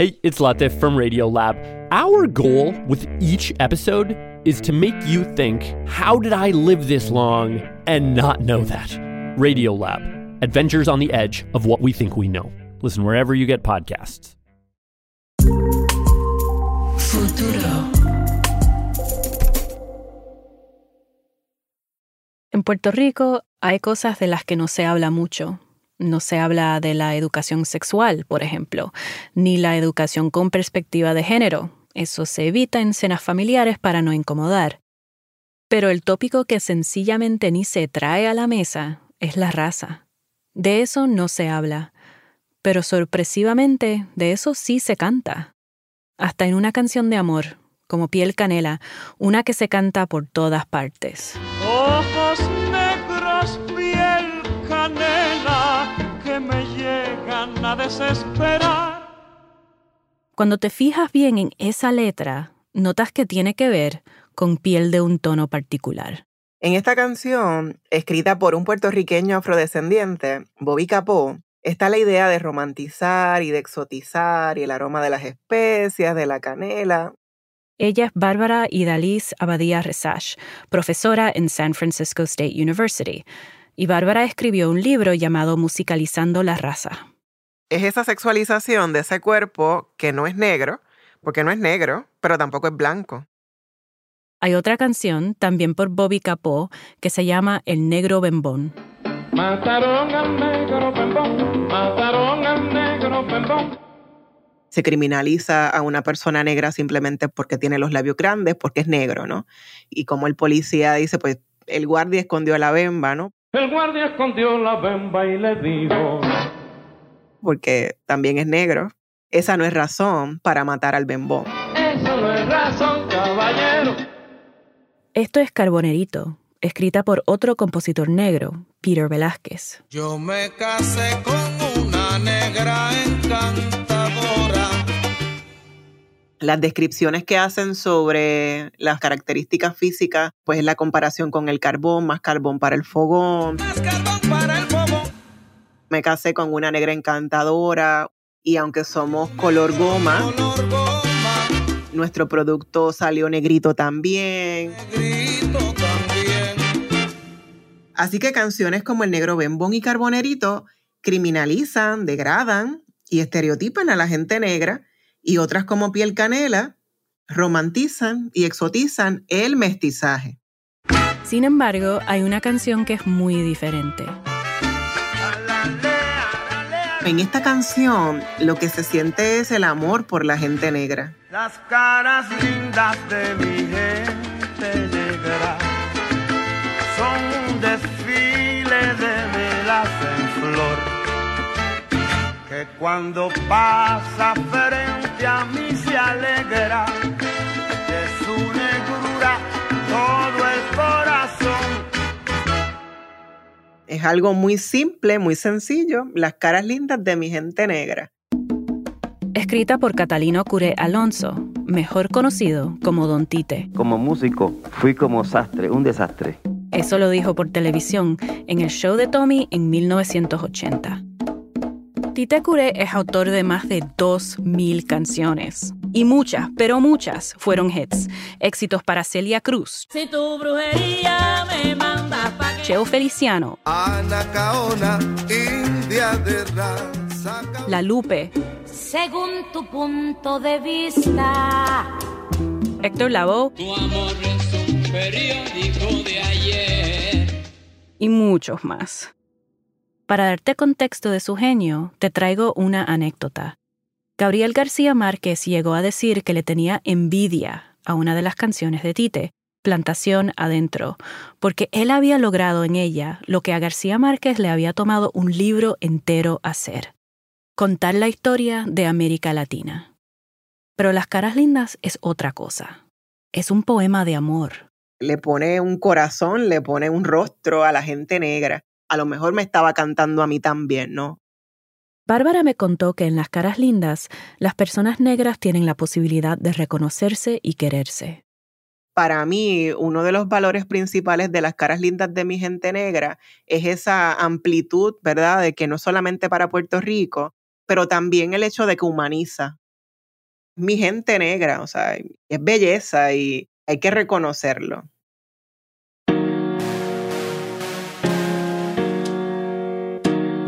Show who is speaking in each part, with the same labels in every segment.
Speaker 1: Hey, it's Latif from Radiolab. Our goal with each episode is to make you think, how did I live this long and not know that? Radiolab, adventures on the edge of what we think we know. Listen wherever you get podcasts.
Speaker 2: Futuro. En Puerto Rico hay cosas de las que no se habla mucho. No se habla de la educación sexual, por ejemplo, ni la educación con perspectiva de género. Eso se evita en cenas familiares para no incomodar. Pero el tópico que sencillamente ni se trae a la mesa es la raza. De eso no se habla. Pero sorpresivamente, de eso sí se canta. Hasta en una canción de amor, como Piel Canela, una que se canta por todas partes.
Speaker 3: Desesperar.
Speaker 2: Cuando te fijas bien en esa letra, notas que tiene que ver con piel de un tono particular.
Speaker 4: En esta canción, escrita por un puertorriqueño afrodescendiente, Bobby Capó, está la idea de romantizar y de exotizar y el aroma de las especias, de la canela.
Speaker 2: Ella es Bárbara Idaliz Abadía Resach, profesora en San Francisco State University, y Bárbara escribió un libro llamado Musicalizando la raza.
Speaker 4: Es esa sexualización de ese cuerpo que no es negro, porque no es negro, pero tampoco es blanco.
Speaker 2: Hay otra canción, también por Bobby Capó, que se llama El Negro Bembón.
Speaker 3: Mataron al negro bembón, mataron al negro bembón.
Speaker 4: Se criminaliza a una persona negra simplemente porque tiene los labios grandes, porque es negro, ¿no? Y como el policía dice, pues el guardia escondió la bemba, ¿no?
Speaker 3: El guardia escondió la bemba y le dijo.
Speaker 4: Porque también es negro. Esa no es razón para matar al bembón.
Speaker 3: Eso no es razón, caballero.
Speaker 2: Esto es Carbonerito, escrita por otro compositor negro, Peter Velázquez.
Speaker 5: Yo me casé con una negra encantadora.
Speaker 4: Las descripciones que hacen sobre las características físicas, pues es la comparación con el carbón, más carbón para el fogón.
Speaker 5: Más carbón para.
Speaker 4: Me casé con una negra encantadora y aunque somos color goma,
Speaker 5: Color goma,
Speaker 4: nuestro producto salió negrito también.
Speaker 5: grito también.
Speaker 4: Así que canciones como El Negro Bembón y Carbonerito criminalizan, degradan y estereotipan a la gente negra y otras como Piel Canela romantizan y exotizan el mestizaje.
Speaker 2: Sin embargo, hay una canción que es muy diferente.
Speaker 4: En esta canción lo que se siente es el amor por la gente negra.
Speaker 3: Las caras lindas de mi gente negra son un desfile de velas en flor que cuando pasa frente a mí se alegra
Speaker 4: Es algo muy simple, muy sencillo, las caras lindas de mi gente negra.
Speaker 2: Escrita por Catalino Curé Alonso, mejor conocido como Don Tite.
Speaker 6: Como músico fui como sastre, un desastre.
Speaker 2: Eso lo dijo por televisión en el show de Tommy en 1980. Tite Curé es autor de más de 2.000 canciones. Y muchas, pero muchas, fueron hits. Éxitos para Celia Cruz,
Speaker 7: Si tu brujería me manda pa' que
Speaker 2: Cheo Feliciano,
Speaker 5: Anacaona, india de raza.
Speaker 2: La Lupe,
Speaker 7: según tu punto de vista.
Speaker 2: Héctor Lavoe
Speaker 8: Tu amor es un periódico de ayer.
Speaker 2: y muchos más. Para darte contexto de su genio, te traigo una anécdota. Gabriel García Márquez llegó a decir que le tenía envidia a una de las canciones de Tite, Plantación Adentro, porque él había logrado en ella lo que a García Márquez le había tomado un libro entero hacer, contar la historia de América Latina. Pero Las Caras Lindas es otra cosa. Es un poema de amor,
Speaker 4: Le pone un corazón, le pone un rostro a la gente negra. A lo mejor me estaba cantando a mí también, ¿no?
Speaker 2: Bárbara me contó que en las caras lindas, las personas negras tienen la posibilidad de reconocerse y quererse.
Speaker 4: Para mí, uno de los valores principales de las caras lindas de mi gente negra es esa amplitud, ¿verdad? De que no solamente para Puerto Rico, pero también el hecho de que humaniza. mi gente negra, o sea, es belleza y hay que reconocerlo.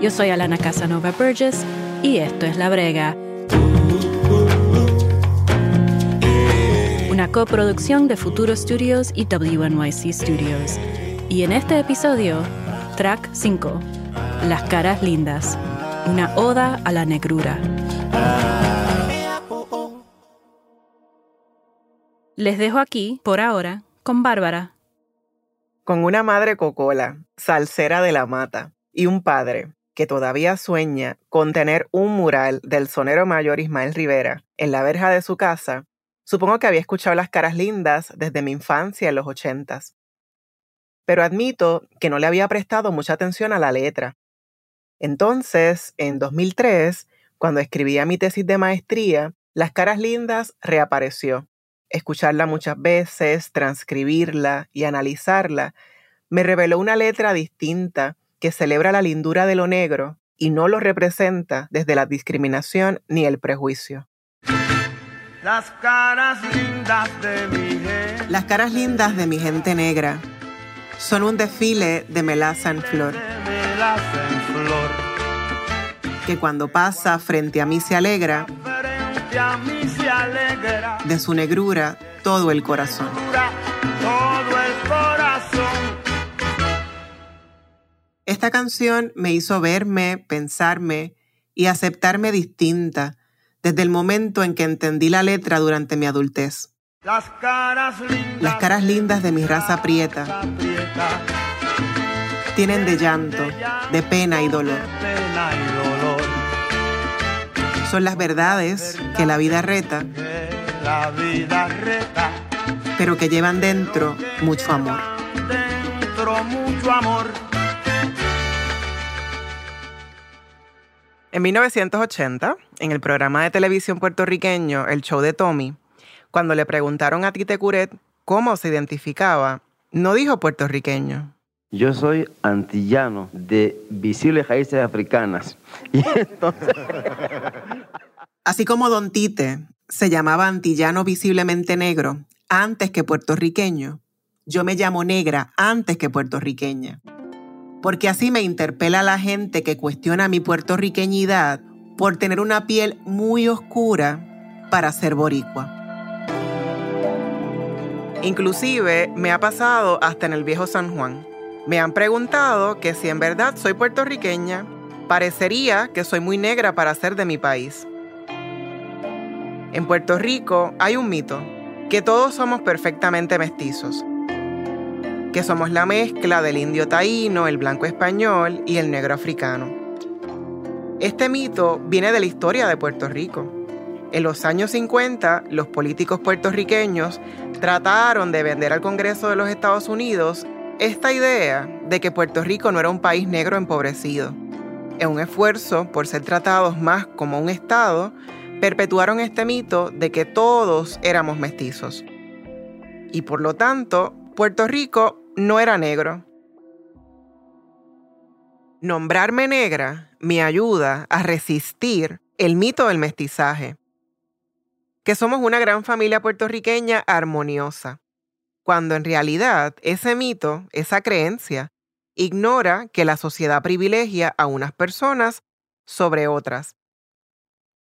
Speaker 2: Yo soy Alana Casanova Burgess y esto es La Brega. Una coproducción de Futuro Studios y WNYC Studios. Y en este episodio, track 5, Las caras lindas, una oda a la negrura. Les dejo aquí, por ahora, con Bárbara.
Speaker 4: Con una madre cocola, salsera de la mata, y un padre que todavía sueña con tener un mural del sonero mayor Ismael Rivera en la verja de su casa, supongo que había escuchado las caras lindas desde mi infancia en los ochentas. Pero admito que no le había prestado mucha atención a la letra. Entonces, en 2003, cuando escribía mi tesis de maestría, Las caras lindas reapareció. Escucharla muchas veces, transcribirla y analizarla, me reveló una letra distinta que celebra la lindura de lo negro y no lo representa desde la discriminación ni el prejuicio.
Speaker 5: Las caras lindas de mi gente.
Speaker 4: Las caras lindas de mi gente negra son un desfile de melaza en flor, que cuando pasa Frente a mí se alegra de su negrura todo el corazón. Esta canción me hizo verme, pensarme y aceptarme distinta desde el momento en que entendí la letra durante mi adultez.
Speaker 5: Las caras lindas.
Speaker 4: Las caras lindas de mi raza prieta
Speaker 5: aprieta,
Speaker 4: tienen de llanto, de pena y dolor. Son las verdades que la vida reta,
Speaker 5: Que la vida reta.
Speaker 4: pero que llevan dentro mucho amor.
Speaker 5: Dentro mucho amor.
Speaker 4: En 1980, en el programa de televisión puertorriqueño El Show de Tommy, cuando le preguntaron a Tite Curet cómo se identificaba, no dijo puertorriqueño.
Speaker 6: Yo soy antillano de visibles raíces africanas. Y entonces,
Speaker 4: Así como Don Tite se llamaba antillano visiblemente negro antes que puertorriqueño, yo me llamo negra antes que puertorriqueña. Porque así me interpela la gente que cuestiona mi puertorriqueñidad por tener una piel muy oscura para ser boricua. Inclusive me ha pasado hasta en el viejo San Juan. Me han preguntado que si en verdad soy puertorriqueña, parecería que soy muy negra para ser de mi país. En Puerto Rico hay un mito, que todos somos perfectamente mestizos, que somos la mezcla del indio taíno, el blanco español y el negro africano. Este mito viene de la historia de Puerto Rico. En los años 50, los políticos puertorriqueños trataron de vender al Congreso de los Estados Unidos esta idea de que Puerto Rico no era un país negro empobrecido. En un esfuerzo por ser tratados más como un Estado, perpetuaron este mito de que todos éramos mestizos. Y por lo tanto, Puerto Rico no era negro. Nombrarme negra me ayuda a resistir el mito del mestizaje. Que somos una gran familia puertorriqueña armoniosa, cuando en realidad ese mito, esa creencia, ignora que la sociedad privilegia a unas personas sobre otras.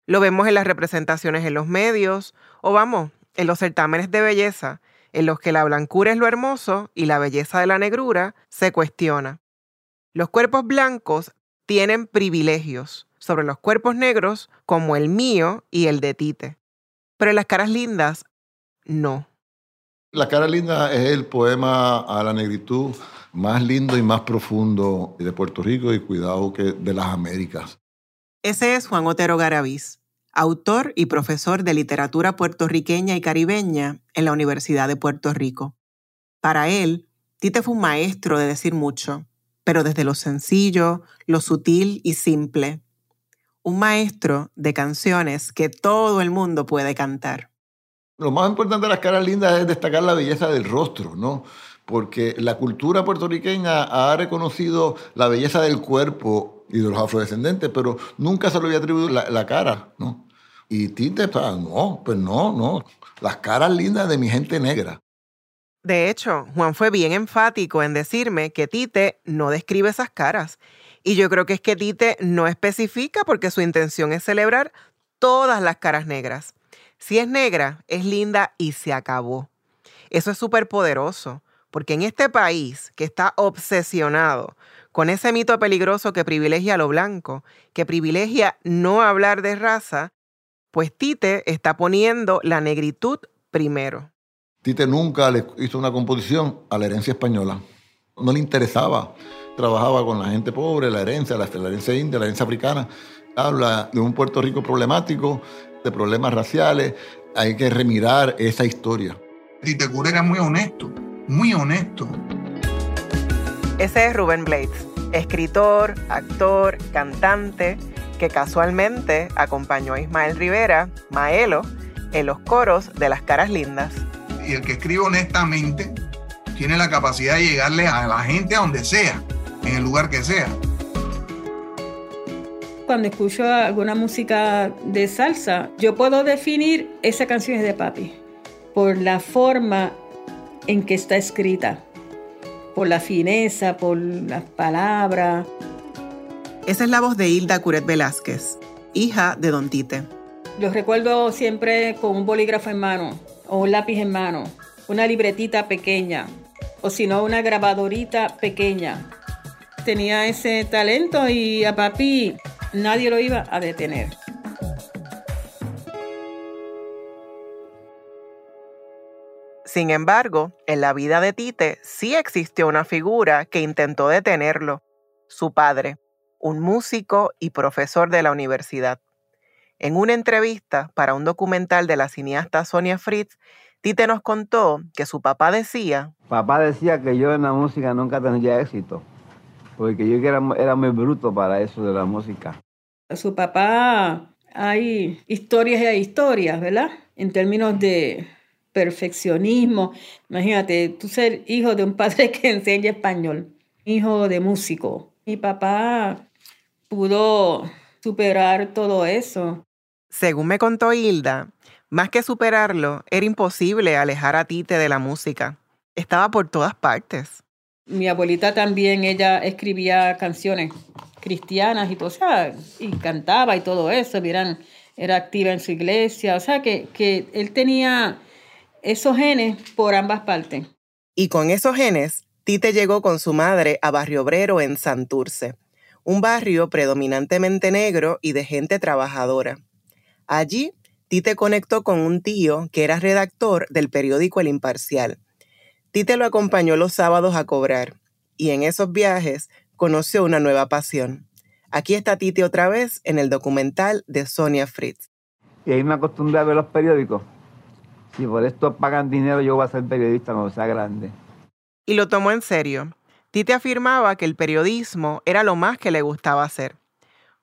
Speaker 4: Lo vemos en las representaciones en los medios o vamos, en los certámenes de belleza, en los que la blancura es lo hermoso y la belleza de la negrura se cuestiona. Los cuerpos blancos tienen privilegios sobre los cuerpos negros como el mío y el de Tite. Pero en las caras lindas, no.
Speaker 9: La cara linda es el poema a la negritud más lindo y más profundo de Puerto Rico y cuidado que de las Américas.
Speaker 4: Ese es Juan Otero Garavís, autor y profesor de literatura puertorriqueña y caribeña en la Universidad de Puerto Rico. Para él, Tite fue un maestro de decir mucho, pero desde lo sencillo, lo sutil y simple. Un maestro de canciones que todo el mundo puede cantar.
Speaker 9: Lo más importante de las caras lindas es destacar la belleza del rostro, ¿no? Porque la cultura puertorriqueña ha reconocido la belleza del cuerpo y de los afrodescendentes, pero nunca se le había atribuido la cara, ¿no? Y Tite, o sea, no, pues no, no. Las caras lindas de mi gente negra.
Speaker 4: De hecho, Juan fue bien enfático en decirme que Tite no describe esas caras. Y yo creo que es que Tite no especifica porque su intención es celebrar todas las caras negras. Si es negra, es linda y se acabó. Eso es súper poderoso, porque en este país que está obsesionado con ese mito peligroso que privilegia a lo blanco, que privilegia no hablar de raza, pues Tite está poniendo la negritud primero.
Speaker 9: Tite nunca le hizo una composición a la herencia española. No le interesaba. Trabajaba con la gente pobre, la herencia, la, la herencia india, la herencia africana. Habla de un Puerto Rico problemático, de problemas raciales. Hay que remirar esa historia.
Speaker 10: Tite Cura era muy honesto, muy honesto.
Speaker 4: Ese es Rubén Blades, escritor, actor, cantante, que casualmente acompañó a Ismael Rivera, Maelo, en los coros de Las Caras Lindas.
Speaker 10: Y el que escribe honestamente tiene la capacidad de llegarle a la gente a donde sea, en el lugar que sea.
Speaker 11: Cuando escucho alguna música de salsa, yo puedo definir esa canción es de papi por la forma en que está escrita, por la fineza, por las palabras.
Speaker 4: Esa es la voz de Hilda Curet Velázquez, hija de Don Tite.
Speaker 11: Los recuerdo siempre con un bolígrafo en mano o un lápiz en mano, una libretita pequeña o si no una grabadorita pequeña. Tenía ese talento y a papi nadie lo iba a detener.
Speaker 4: Sin embargo, en la vida de Tite sí existió una figura que intentó detenerlo, su padre, un músico y profesor de la universidad. En una entrevista para un documental de la cineasta Sonia Fritz, Tite nos contó que su papá decía,
Speaker 6: Papá decía que yo en la música nunca tendría éxito, porque yo era, era muy bruto para eso de la música.
Speaker 11: Su papá, hay historias y hay historias, ¿verdad? En términos de perfeccionismo. Imagínate, tú ser hijo de un padre que enseña español, hijo de músico. Mi papá pudo superar todo eso.
Speaker 4: Según me contó Hilda, más que superarlo, era imposible alejar a Tite de la música. Estaba por todas partes.
Speaker 11: Mi abuelita también, ella escribía canciones cristianas y todo, o sea, y cantaba y todo eso, Miran, era activa en su iglesia, o sea, que, que él tenía esos genes por ambas partes.
Speaker 4: Y con esos genes, Tite llegó con su madre a Barrio Obrero en Santurce, un barrio predominantemente negro y de gente trabajadora. Allí, Tite conectó con un tío que era redactor del periódico El Imparcial. Tite lo acompañó los sábados a cobrar y en esos viajes conoció una nueva pasión. Aquí está Tite otra vez en el documental de Sonia Fritz.
Speaker 6: Y ahí me acostumbré a ver los periódicos. Si por esto pagan dinero, yo voy a ser periodista cuando sea grande.
Speaker 4: Y lo tomó en serio. Tite afirmaba que el periodismo era lo más que le gustaba hacer.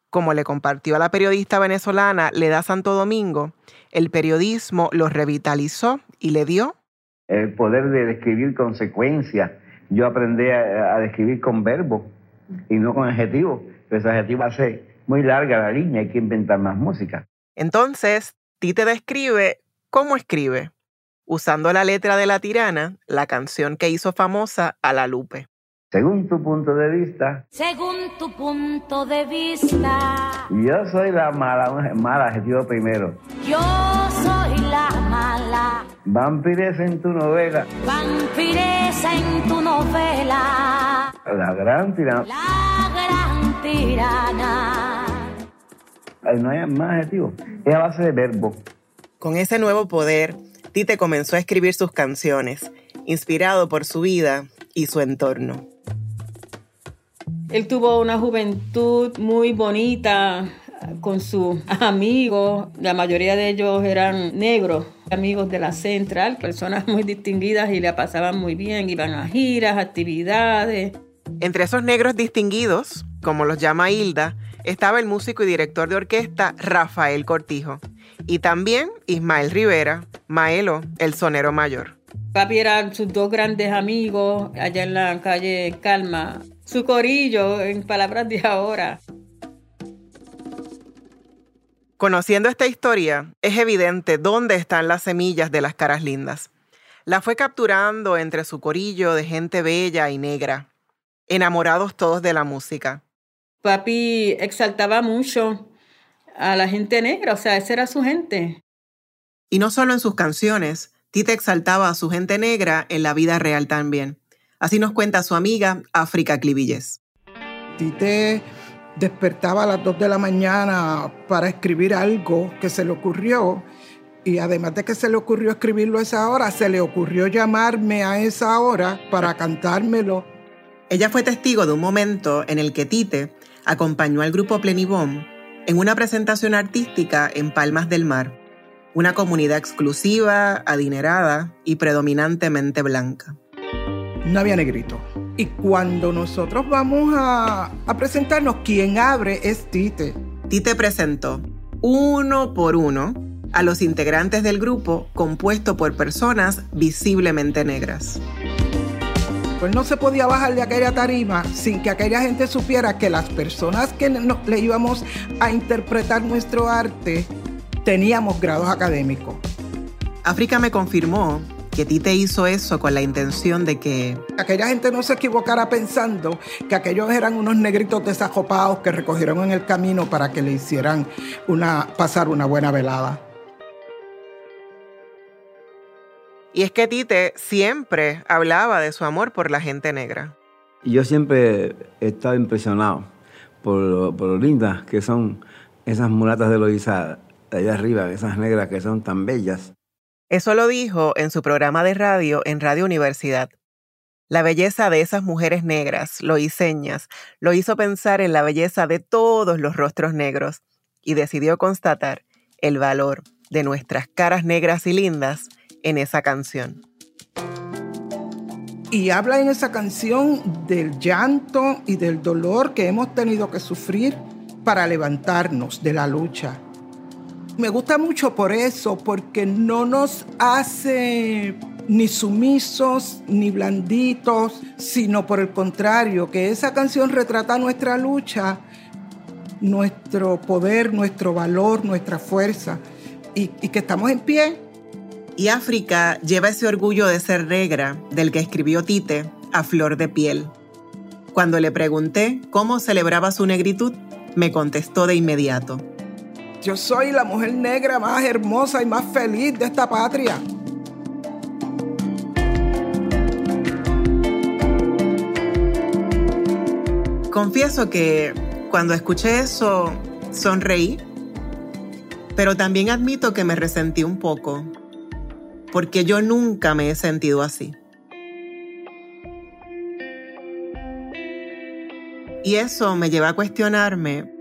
Speaker 4: Como le compartió a la periodista venezolana Leda Santo Domingo, el periodismo lo revitalizó y le dio
Speaker 6: el poder de describir consecuencias. Yo aprendí a, a describir con verbos y no con adjetivos. Pero ese adjetivo hace muy larga la línea, hay que inventar más música.
Speaker 4: Entonces, Tite describe cómo escribe, usando la letra de La Tirana, la canción que hizo famosa a la Lupe.
Speaker 6: Según tu punto de vista,
Speaker 7: Según tu punto de vista,
Speaker 6: yo soy la mala, un mal adjetivo primero.
Speaker 7: yo soy la mala.
Speaker 6: Vampires en tu novela,
Speaker 7: Vampiresa en tu novela,
Speaker 6: la gran tirana.
Speaker 7: la gran tirana.
Speaker 6: Ay, No hay más adjetivos. Es a base de verbo.
Speaker 4: Con ese nuevo poder, Tite comenzó a escribir sus canciones, inspirado por su vida y su entorno.
Speaker 11: Él tuvo una juventud muy bonita con sus amigos. La mayoría de ellos eran negros, amigos de la central, personas muy distinguidas y la pasaban muy bien. Iban a giras, actividades.
Speaker 4: Entre esos negros distinguidos, como los llama Hilda, estaba el músico y director de orquesta Rafael Cortijo. Y también Ismael Rivera, Maelo, el sonero mayor.
Speaker 11: Papi eran sus dos grandes amigos allá en la calle Calma. Su corillo, en palabras de ahora.
Speaker 4: Conociendo esta historia, es evidente dónde están las semillas de las caras lindas. La fue capturando entre su corillo de gente bella y negra, enamorados todos de la música.
Speaker 11: Papi exaltaba mucho a la gente negra, o sea, esa era su gente.
Speaker 4: Y no solo en sus canciones, Tite exaltaba a su gente negra en la vida real también. Así nos cuenta su amiga África Clivilles.
Speaker 12: Tite despertaba a las 2 de la mañana para escribir algo que se le ocurrió y además de que se le ocurrió escribirlo a esa hora, se le ocurrió llamarme a esa hora para cantármelo.
Speaker 4: Ella fue testigo de un momento en el que Tite acompañó al grupo Plenibom en una presentación artística en Palmas del Mar, una comunidad exclusiva, adinerada y predominantemente blanca.
Speaker 12: No había negrito. Y cuando nosotros vamos a, a presentarnos, quien abre es Tite.
Speaker 4: Tite presentó uno por uno a los integrantes del grupo compuesto por personas visiblemente negras.
Speaker 12: Pues no se podía bajar de aquella tarima sin que aquella gente supiera que las personas que le íbamos a interpretar nuestro arte teníamos grados académicos.
Speaker 4: África me confirmó que Tite hizo eso con la intención de que...
Speaker 12: Aquella gente no se equivocara pensando que aquellos eran unos negritos desajopados que recogieron en el camino para que le hicieran una, pasar una buena velada.
Speaker 4: Y es que Tite siempre hablaba de su amor por la gente negra.
Speaker 6: Yo siempre he estado impresionado por lo, por lo lindas que son esas mulatas de Loiza de allá arriba, esas negras que son tan bellas.
Speaker 4: Eso lo dijo en su programa de radio en Radio Universidad. La belleza de esas mujeres negras, loiseñas, lo hizo pensar en la belleza de todos los rostros negros y decidió constatar el valor de nuestras caras negras y lindas en esa canción.
Speaker 12: Y habla en esa canción del llanto y del dolor que hemos tenido que sufrir para levantarnos de la lucha. Me gusta mucho por eso, porque no nos hace ni sumisos ni blanditos, sino por el contrario, que esa canción retrata nuestra lucha, nuestro poder, nuestro valor, nuestra fuerza, y, que estamos en pie
Speaker 4: y África lleva ese orgullo de ser negra del que escribió Tite a flor de piel. Cuando le pregunté cómo celebraba su negritud, me contestó de inmediato.
Speaker 12: Yo soy la mujer negra más hermosa y más feliz de esta patria.
Speaker 4: Confieso que cuando escuché eso, sonreí, pero también admito que me resentí un poco porque yo nunca me he sentido así. Y eso me lleva a cuestionarme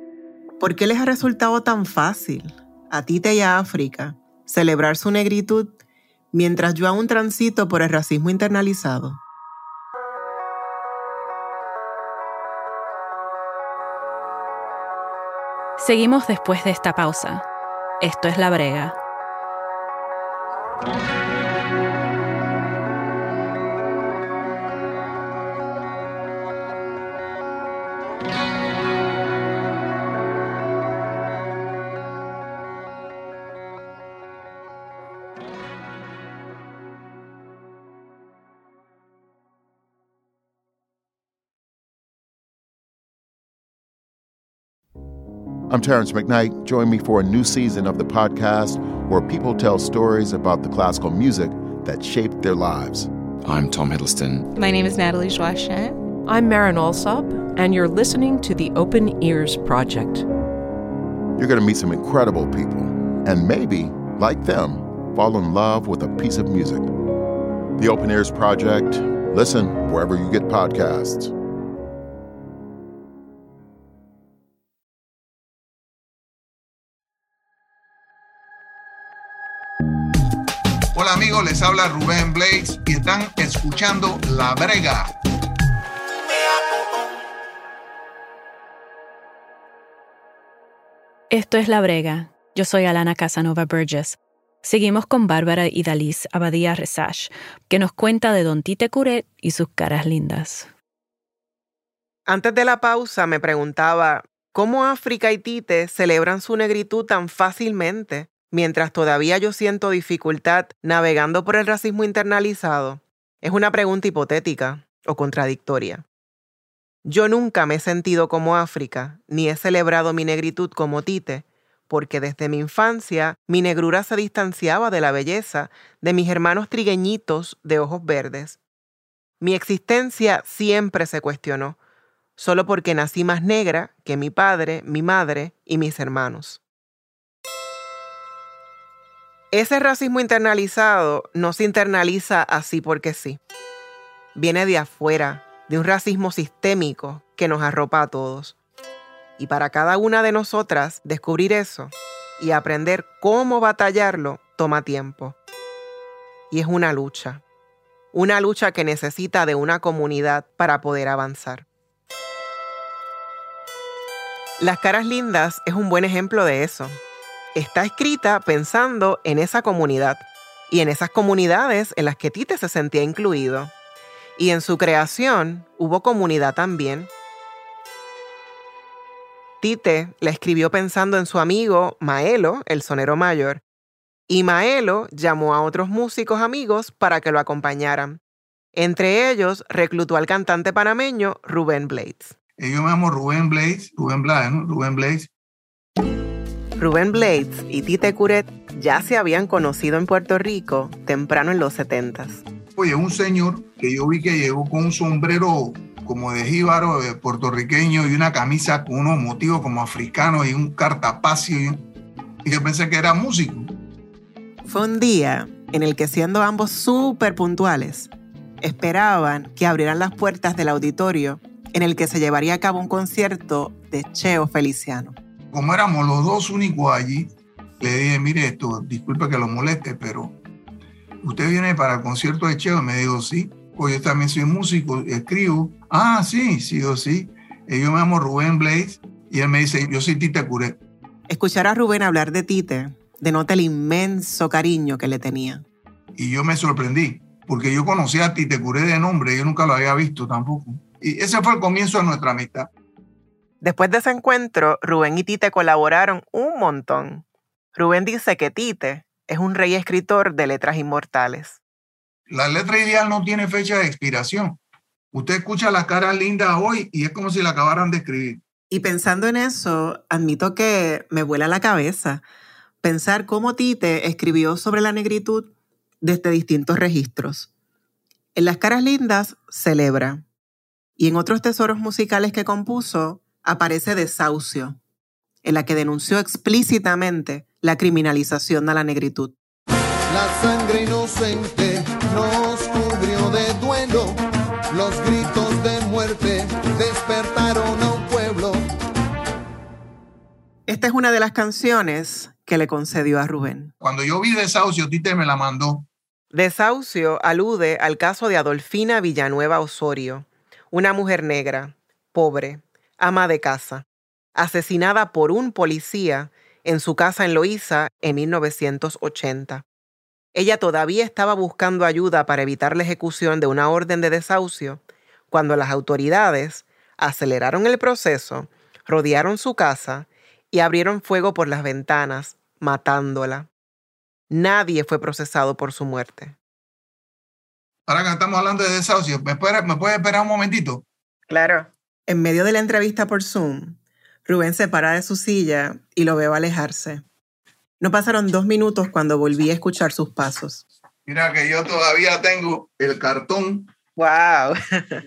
Speaker 4: por qué les ha resultado tan fácil a Tite y a África celebrar su negritud mientras yo aún transito por el racismo internalizado.
Speaker 2: Seguimos después de esta pausa. Esto es La Brega.
Speaker 13: I'm Terrence McKnight. Join me for a new season of the podcast where people tell stories about the classical music that shaped their lives.
Speaker 14: I'm Tom Hiddleston.
Speaker 15: My name is Natalie Joachim.
Speaker 16: I'm Marin Alsop, and you're listening to the Open Ears Project.
Speaker 13: You're going to meet some incredible people, and maybe, like them, fall in love with a piece of music. The Open Ears Project. Listen wherever you get podcasts.
Speaker 10: Les habla Rubén Blades y están escuchando La Brega.
Speaker 2: Esto es La Brega. Yo soy Alana Casanova Burgess. Seguimos con Bárbara y Dalis Abadía Resach, que nos cuenta de Don Tite Curet y sus caras lindas.
Speaker 4: Antes de la pausa me preguntaba ¿Cómo África y Tite celebran su negritud tan fácilmente, mientras todavía yo siento dificultad navegando por el racismo internalizado? Es una pregunta hipotética o contradictoria. Yo nunca me he sentido como África, ni he celebrado mi negritud como Tite, porque desde mi infancia mi negrura se distanciaba de la belleza de mis hermanos trigueñitos de ojos verdes. Mi existencia siempre se cuestionó, solo porque nací más negra que mi padre, mi madre y mis hermanos. Ese racismo internalizado no se internaliza así porque sí. Viene de afuera, de un racismo sistémico que nos arropa a todos. Y para cada una de nosotras descubrir eso y aprender cómo batallarlo toma tiempo. Y es una lucha. Una lucha que necesita de una comunidad para poder avanzar. Las caras lindas es un buen ejemplo de eso. Está escrita pensando en esa comunidad y en esas comunidades en las que Tite se sentía incluido. Y en su creación hubo comunidad también. Tite la escribió pensando en su amigo Maelo, el sonero mayor, y Maelo llamó a otros músicos amigos para que lo acompañaran. Entre ellos, reclutó al cantante panameño Rubén Blades.
Speaker 10: Yo me llamo Rubén Blades, Rubén Blades. Rubén Blades.
Speaker 4: Rubén Blades y Tite Curet ya se habían conocido en Puerto Rico temprano en los 70
Speaker 10: Oye, un señor que yo vi que llegó con un sombrero como de jíbaro de puertorriqueño y una camisa con unos motivos como africanos y un cartapacio. Y, y yo pensé que era músico.
Speaker 4: Fue un día en el que siendo ambos súper puntuales, esperaban que abrieran las puertas del auditorio en el que se llevaría a cabo un concierto de Cheo Feliciano.
Speaker 10: Como éramos los dos únicos allí, le dije, mire esto, disculpe que lo moleste, pero usted viene para el concierto de Cheo. Y me dijo, sí, pues yo también soy músico, escribo. Ah, sí, sí o sí. Y yo me llamo Rubén Blades y él me dice, yo soy Tite Curé.
Speaker 4: Escuchar a Rubén hablar de Tite denota el inmenso cariño que le tenía.
Speaker 10: Y yo me sorprendí, porque yo conocía a Tite Curé de nombre, yo nunca lo había visto tampoco. Y ese fue el comienzo de nuestra amistad.
Speaker 4: Después de ese encuentro, Rubén y Tite colaboraron un montón. Rubén dice que Tite es un rey escritor de letras inmortales.
Speaker 10: La letra ideal no tiene fecha de expiración. Usted escucha las caras lindas hoy y es como si la acabaran de escribir.
Speaker 4: Y pensando en eso, admito que me vuela la cabeza pensar cómo Tite escribió sobre la negritud desde distintos registros. En Las Caras Lindas celebra, y en otros tesoros musicales que compuso aparece Desahucio, en la que denunció explícitamente la criminalización de la negritud.
Speaker 15: La sangre inocente nos cubrió de duelo, los gritos de muerte despertaron a un pueblo.
Speaker 4: Esta es una de las canciones que le concedió a Rubén.
Speaker 10: Cuando yo vi Desahucio, Tite me la mandó.
Speaker 4: Desahucio alude al caso de Adolfina Villanueva Osorio, una mujer negra, pobre, ama de casa, asesinada por un policía en su casa en Loíza en 1980. Ella todavía estaba buscando ayuda para evitar la ejecución de una orden de desahucio cuando las autoridades aceleraron el proceso, rodearon su casa y abrieron fuego por las ventanas, matándola. Nadie fue procesado por su muerte.
Speaker 10: Ahora que estamos hablando de desahucio, ¿me puede, ¿me puede esperar un momentito?
Speaker 4: Claro. En medio de la entrevista por Zoom, Rubén se para de su silla y lo veo alejarse. No pasaron dos minutos cuando volví a escuchar sus pasos.
Speaker 10: Mira que yo todavía tengo el cartón.
Speaker 4: ¡Wow!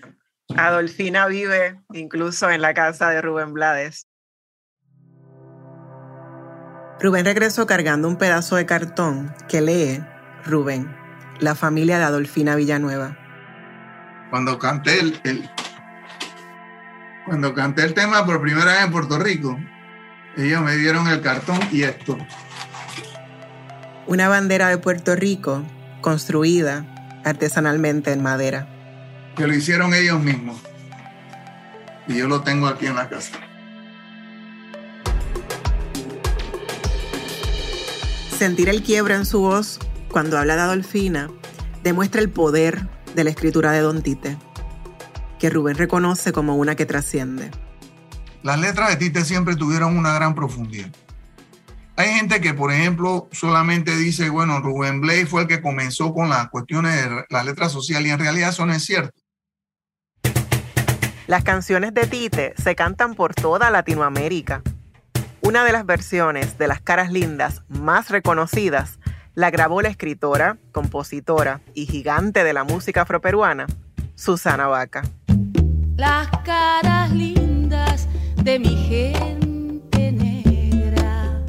Speaker 4: Adolfina vive incluso en la casa de Rubén Blades. Rubén regresó cargando un pedazo de cartón que lee Rubén, la familia de Adolfina Villanueva.
Speaker 10: Cuando canté el, el- cuando canté el tema por primera vez en Puerto Rico, ellos me dieron el cartón y esto.
Speaker 4: Una bandera de Puerto Rico construida artesanalmente en madera.
Speaker 10: que lo hicieron ellos mismos. Y yo lo tengo aquí en la casa.
Speaker 4: Sentir el quiebre en su voz cuando habla de Adolfina demuestra el poder de la escritura de Don Tite, que Rubén reconoce como una que trasciende.
Speaker 10: Las letras de Tite siempre tuvieron una gran profundidad. Hay gente que, por ejemplo, solamente dice, bueno, Rubén Blay fue el que comenzó con las cuestiones de la letra social y en realidad eso no es cierto.
Speaker 4: Las canciones de Tite se cantan por toda Latinoamérica. Una de las versiones de Las Caras Lindas más reconocidas la grabó la escritora, compositora y gigante de la música afroperuana, Susana Vaca.
Speaker 7: Las caras lindas de mi gente negra.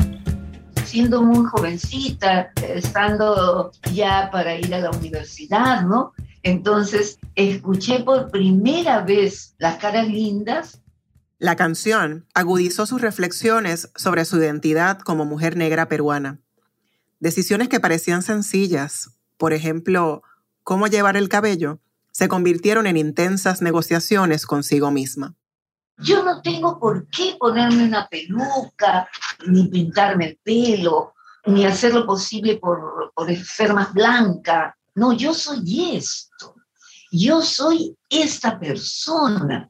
Speaker 17: Siendo muy jovencita, estando ya para ir a la universidad, ¿no? Entonces escuché por primera vez Las caras lindas.
Speaker 4: La canción agudizó sus reflexiones sobre su identidad como mujer negra peruana. Decisiones que parecían sencillas, por ejemplo, cómo llevar el cabello, se convirtieron en intensas negociaciones consigo misma.
Speaker 17: Yo no tengo por qué ponerme una peluca, ni pintarme el pelo, ni hacer lo posible por, por ser más blanca. No, yo soy esto. Yo soy esta persona.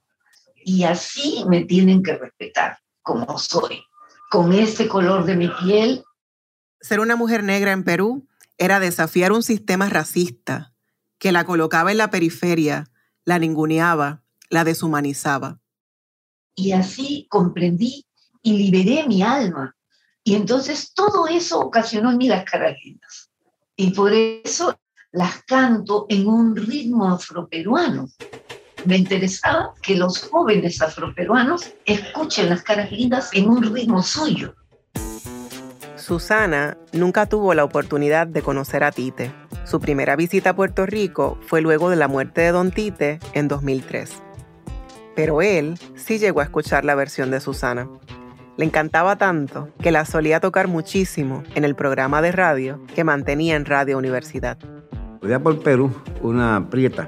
Speaker 17: Y así me tienen que respetar como soy. Con este color de mi piel
Speaker 4: ser una mujer negra en Perú era desafiar un sistema racista que la colocaba en la periferia, la ninguneaba, la deshumanizaba.
Speaker 17: Y así comprendí y liberé mi alma. Y entonces todo eso ocasionó en mí las caras lindas. Y por eso las canto en un ritmo afroperuano. Me interesaba que los jóvenes afroperuanos escuchen las caras lindas en un ritmo suyo.
Speaker 4: Susana nunca tuvo la oportunidad de conocer a Tite. Su primera visita a Puerto Rico fue luego de la muerte de Don Tite en 2003. Pero él sí llegó a escuchar la versión de Susana. Le encantaba tanto que la solía tocar muchísimo en el programa de radio que mantenía en Radio Universidad.
Speaker 18: Allá por Perú, una prieta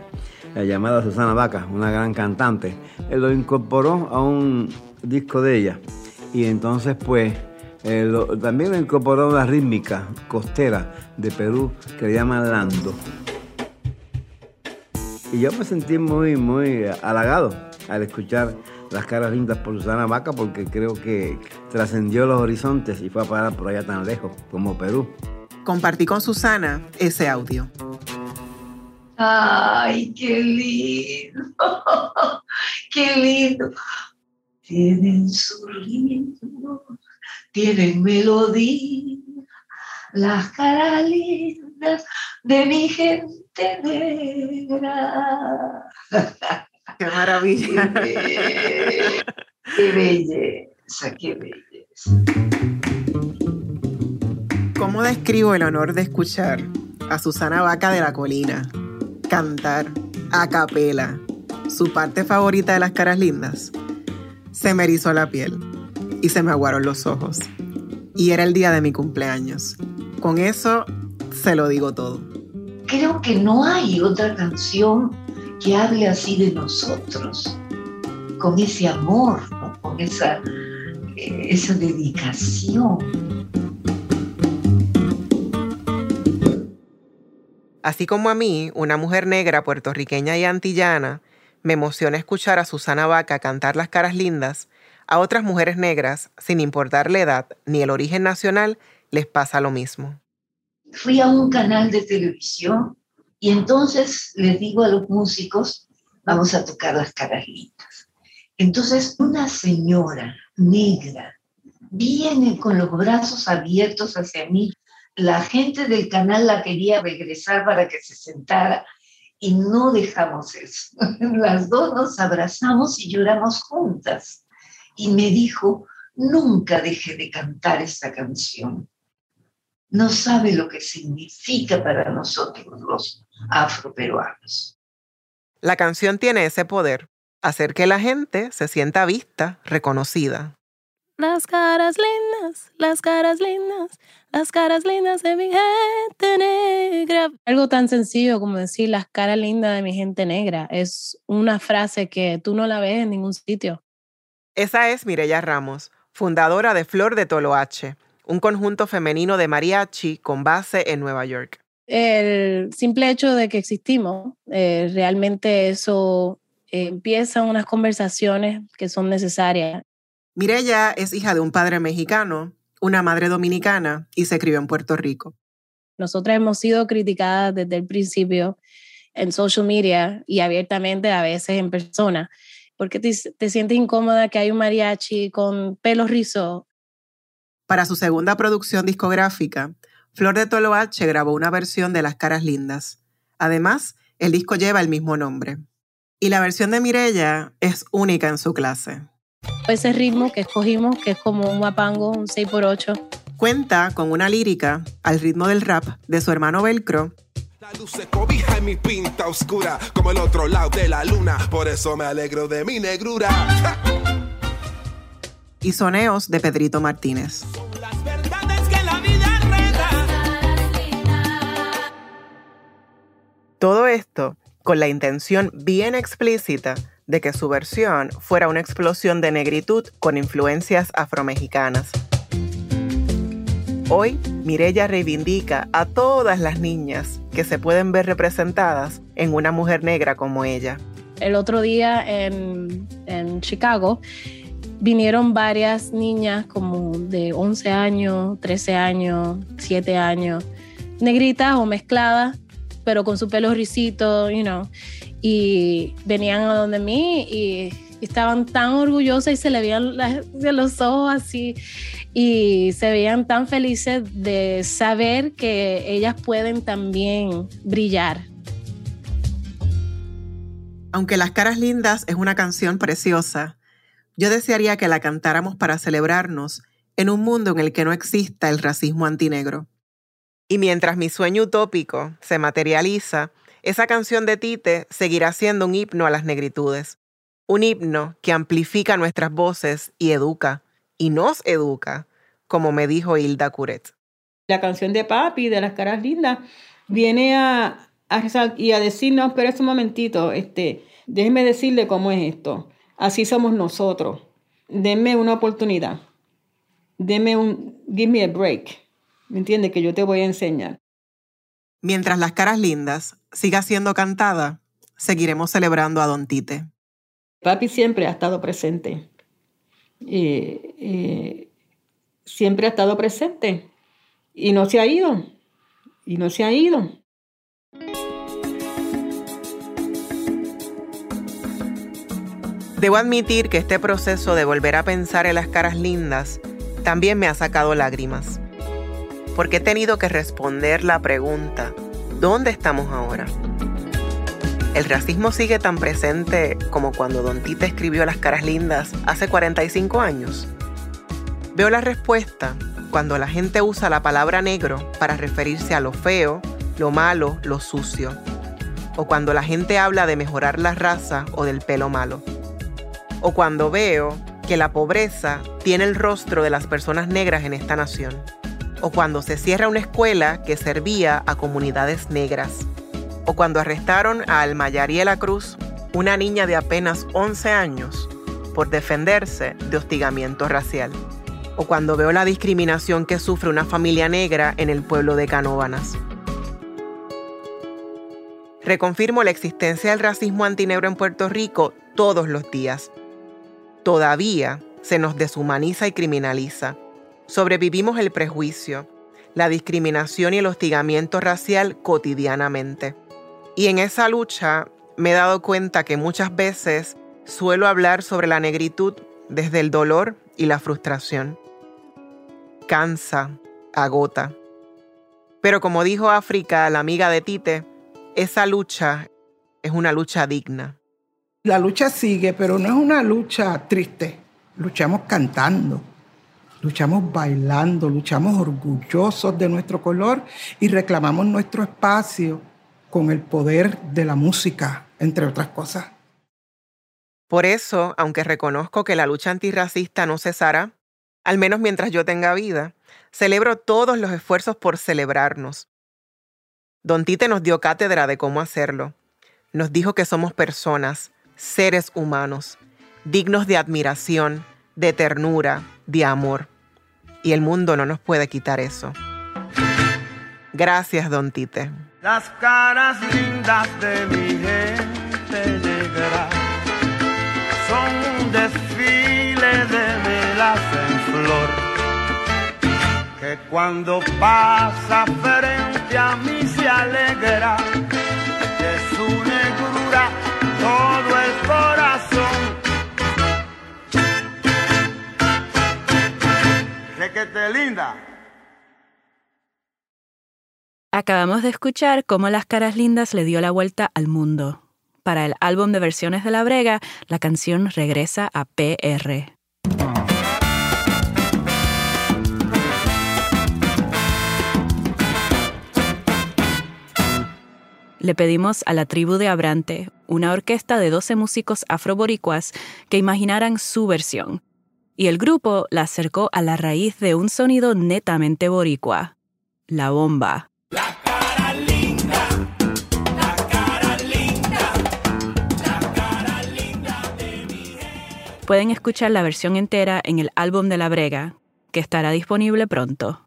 Speaker 18: llamada Susana Vaca, una gran cantante, él lo incorporó a un disco de ella. Y entonces pues eh, también incorporó una rítmica costera de Perú que le llaman Lando. Y yo me sentí muy, muy halagado al escuchar las caras lindas por Susana Vaca porque creo que trascendió los horizontes y fue a parar por allá tan lejos como Perú.
Speaker 4: Compartí con Susana ese audio.
Speaker 17: ¡Ay, qué lindo! ¡Qué lindo! Tienen su lindo tienen melodía, las caras lindas de mi gente negra.
Speaker 4: ¡Qué maravilla!
Speaker 17: Qué, qué belleza, qué belleza.
Speaker 4: ¿Cómo describo el honor de escuchar a Susana Vaca de la Colina cantar a capela su parte favorita de las caras lindas? Se me erizó la piel y se me aguaron los ojos. Y era el día de mi cumpleaños. Con eso se lo digo todo.
Speaker 17: Creo que no hay otra canción que hable así de nosotros, con ese amor, con esa, eh, esa dedicación.
Speaker 4: Así como a mí, una mujer negra puertorriqueña y antillana, me emociona escuchar a Susana Vaca cantar las caras lindas a otras mujeres negras, sin importar la edad ni el origen nacional, les pasa lo mismo.
Speaker 17: Fui a un canal de televisión y entonces les digo a los músicos, vamos a tocar las caras lindas. Entonces una señora negra viene con los brazos abiertos hacia mí. La gente del canal la quería regresar para que se sentara y no dejamos eso. Las dos nos abrazamos y lloramos juntas y me dijo, nunca deje de cantar esta canción. No sabe lo que significa para nosotros los afroperuanos.
Speaker 4: La canción tiene ese poder, hacer que la gente se sienta vista, reconocida.
Speaker 2: Las caras lindas, las caras lindas, las caras lindas de mi gente negra. Algo tan sencillo como decir las caras lindas de mi gente negra es una frase que tú no la ves en ningún sitio.
Speaker 4: Esa es Mireya Ramos, fundadora de Flor de Toloache, un conjunto femenino de mariachi con base en Nueva York.
Speaker 2: El simple hecho de que existimos, eh, realmente eso empieza unas conversaciones que son necesarias.
Speaker 4: Mirella es hija de un padre mexicano, una madre dominicana y se crió en Puerto Rico.
Speaker 19: Nosotras hemos sido criticadas desde el principio en social media y abiertamente a veces en persona. Porque te, te sientes incómoda que hay un mariachi con pelo rizo?
Speaker 4: Para su segunda producción discográfica, Flor de Toloache grabó una versión de Las Caras Lindas. Además, el disco lleva el mismo nombre. Y la versión de Mirella es única en su clase.
Speaker 19: Ese ritmo que escogimos, que es como un mapango, un 6x8.
Speaker 4: Cuenta con una lírica al ritmo del rap de su hermano Velcro
Speaker 20: la luz se cobija en mi pinta oscura, como el otro lado de la luna. Por eso me alegro de mi negrura.
Speaker 4: Y soneos de Pedrito Martínez. Todo esto con la intención bien explícita de que su versión fuera una explosión de negritud con influencias afromexicanas. Hoy, Mirella reivindica a todas las niñas que se pueden ver representadas en una mujer negra como ella.
Speaker 19: El otro día en, Chicago vinieron varias niñas como de 11 años, 13 años, 7 años, negritas o mezcladas, pero con su pelo risito, you know, y venían a donde mí y estaban tan orgullosas y se le veían los ojos así y se veían tan felices de saber que ellas pueden también brillar.
Speaker 4: Aunque Las Caras Lindas es una canción preciosa, yo desearía que la cantáramos para celebrarnos en un mundo en el que no exista el racismo antinegro. Y mientras mi sueño utópico se materializa, esa canción de Tite seguirá siendo un himno a las negritudes, un himno que amplifica nuestras voces y educa, y nos educa, como me dijo Hilda Curet.
Speaker 11: La canción de Papi, de las caras lindas, viene a, a y a decirnos, pero es un momentito, este, déjeme decirle cómo es esto. Así somos nosotros. Denme una oportunidad. Denme un, give me a break. ¿Me entiende? Que yo te voy a enseñar.
Speaker 4: Mientras las caras lindas siga siendo cantada, seguiremos celebrando a Don Tite.
Speaker 11: Papi siempre ha estado presente. Siempre ha estado presente y no se ha ido. Y no se ha ido.
Speaker 4: Debo admitir que este proceso de volver a pensar en las caras lindas también me ha sacado lágrimas, porque he tenido que responder la pregunta, ¿dónde estamos ahora? ¿El racismo sigue tan presente como cuando Don Tite escribió Las caras lindas hace 45 años? Veo la respuesta cuando la gente usa la palabra negro para referirse a lo feo, lo malo, lo sucio. O cuando la gente habla de mejorar la raza o del pelo malo. O cuando veo que la pobreza tiene el rostro de las personas negras en esta nación. O cuando se cierra una escuela que servía a comunidades negras o cuando arrestaron a Almayariela Cruz, una niña de apenas 11 años, por defenderse de hostigamiento racial, o cuando veo la discriminación que sufre una familia negra en el pueblo de Canóvanas. Reconfirmo la existencia del racismo antinegro en Puerto Rico todos los días. Todavía se nos deshumaniza y criminaliza. Sobrevivimos el prejuicio, la discriminación y el hostigamiento racial cotidianamente. Y en esa lucha me he dado cuenta que muchas veces suelo hablar sobre la negritud desde el dolor y la frustración. Cansa, agota. Pero como dijo África, la amiga de Tite, esa lucha es una lucha digna.
Speaker 12: La lucha sigue, pero no es una lucha triste. Luchamos cantando, luchamos bailando, luchamos orgullosos de nuestro color y reclamamos nuestro espacio con el poder de la música, entre otras cosas.
Speaker 4: Por eso, aunque reconozco que la lucha antirracista no cesará, al menos mientras yo tenga vida, celebro todos los esfuerzos por celebrarnos. Don Tite nos dio cátedra de cómo hacerlo. Nos dijo que somos personas, seres humanos, dignos de admiración, de ternura, de amor. Y el mundo no nos puede quitar eso. Gracias, Don Tite
Speaker 5: las caras lindas de mi gente negra son un desfile de velas en flor que cuando pasa frente a mí se alegra de su negrura todo el corazón. Requete linda.
Speaker 2: Acabamos de escuchar cómo Las Caras Lindas le dio la vuelta al mundo. Para el álbum de versiones de La Brega, la canción regresa a PR. Le pedimos a la tribu de Abrante, una orquesta de 12 músicos afroboricuas, que imaginaran su versión. Y el grupo la acercó a la raíz de un sonido netamente boricua, la bomba. Pueden escuchar la versión entera en el álbum de La Brega, que estará disponible pronto.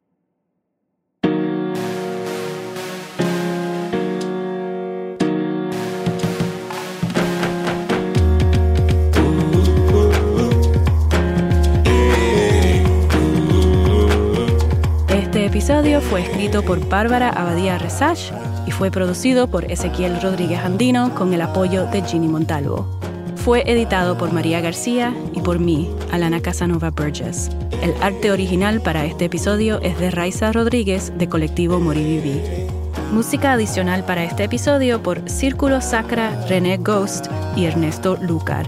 Speaker 2: Este episodio fue escrito por Bárbara Abadía Resach y fue producido por Ezequiel Rodríguez Andino con el apoyo de Ginny Montalvo. Fue editado por María García y por mí, Alana Casanova Burgess. El arte original para este episodio es de Raiza Rodríguez de Colectivo Moriviví. Música adicional para este episodio por Círculo Sacra, René Ghost y Ernesto Lucar.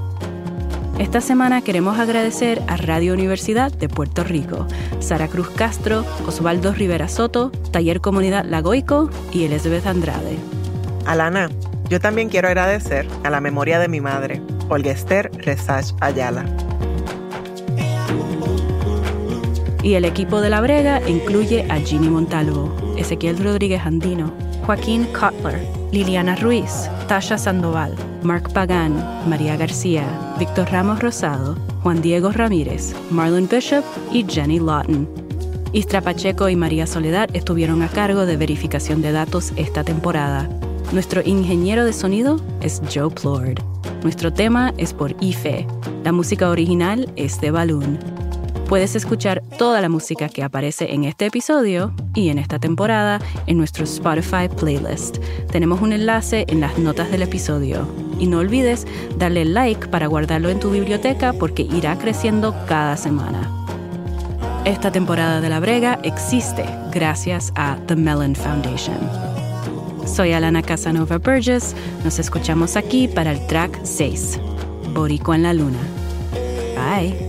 Speaker 2: Esta semana queremos agradecer a Radio Universidad de Puerto Rico, Sara Cruz Castro, Osvaldo Rivera Soto, Taller Comunidad Lagoico y Elizabeth Andrade.
Speaker 4: Alana, yo también quiero agradecer a la memoria de mi madre, Olga Esther Ayala.
Speaker 2: Y el equipo de La Brega incluye a Ginny Montalvo, Ezequiel Rodríguez Andino, Joaquín Cutler, Liliana Ruiz, Tasha Sandoval, Mark Pagán, María García, Víctor Ramos Rosado, Juan Diego Ramírez, Marlon Bishop y Jenny Lawton. Istra Pacheco y María Soledad estuvieron a cargo de verificación de datos esta temporada. Nuestro ingeniero de sonido es Joe Plord. Nuestro tema es por IFE. La música original es de Balloon. Puedes escuchar toda la música que aparece en este episodio y en esta temporada en nuestro Spotify playlist. Tenemos un enlace en las notas del episodio. Y no olvides darle like para guardarlo en tu biblioteca porque irá creciendo cada semana. Esta temporada de La Brega existe gracias a The Mellon Foundation. Soy Alana Casanova Burgess. Nos escuchamos aquí para el track 6, Boricua en la Luna. Bye.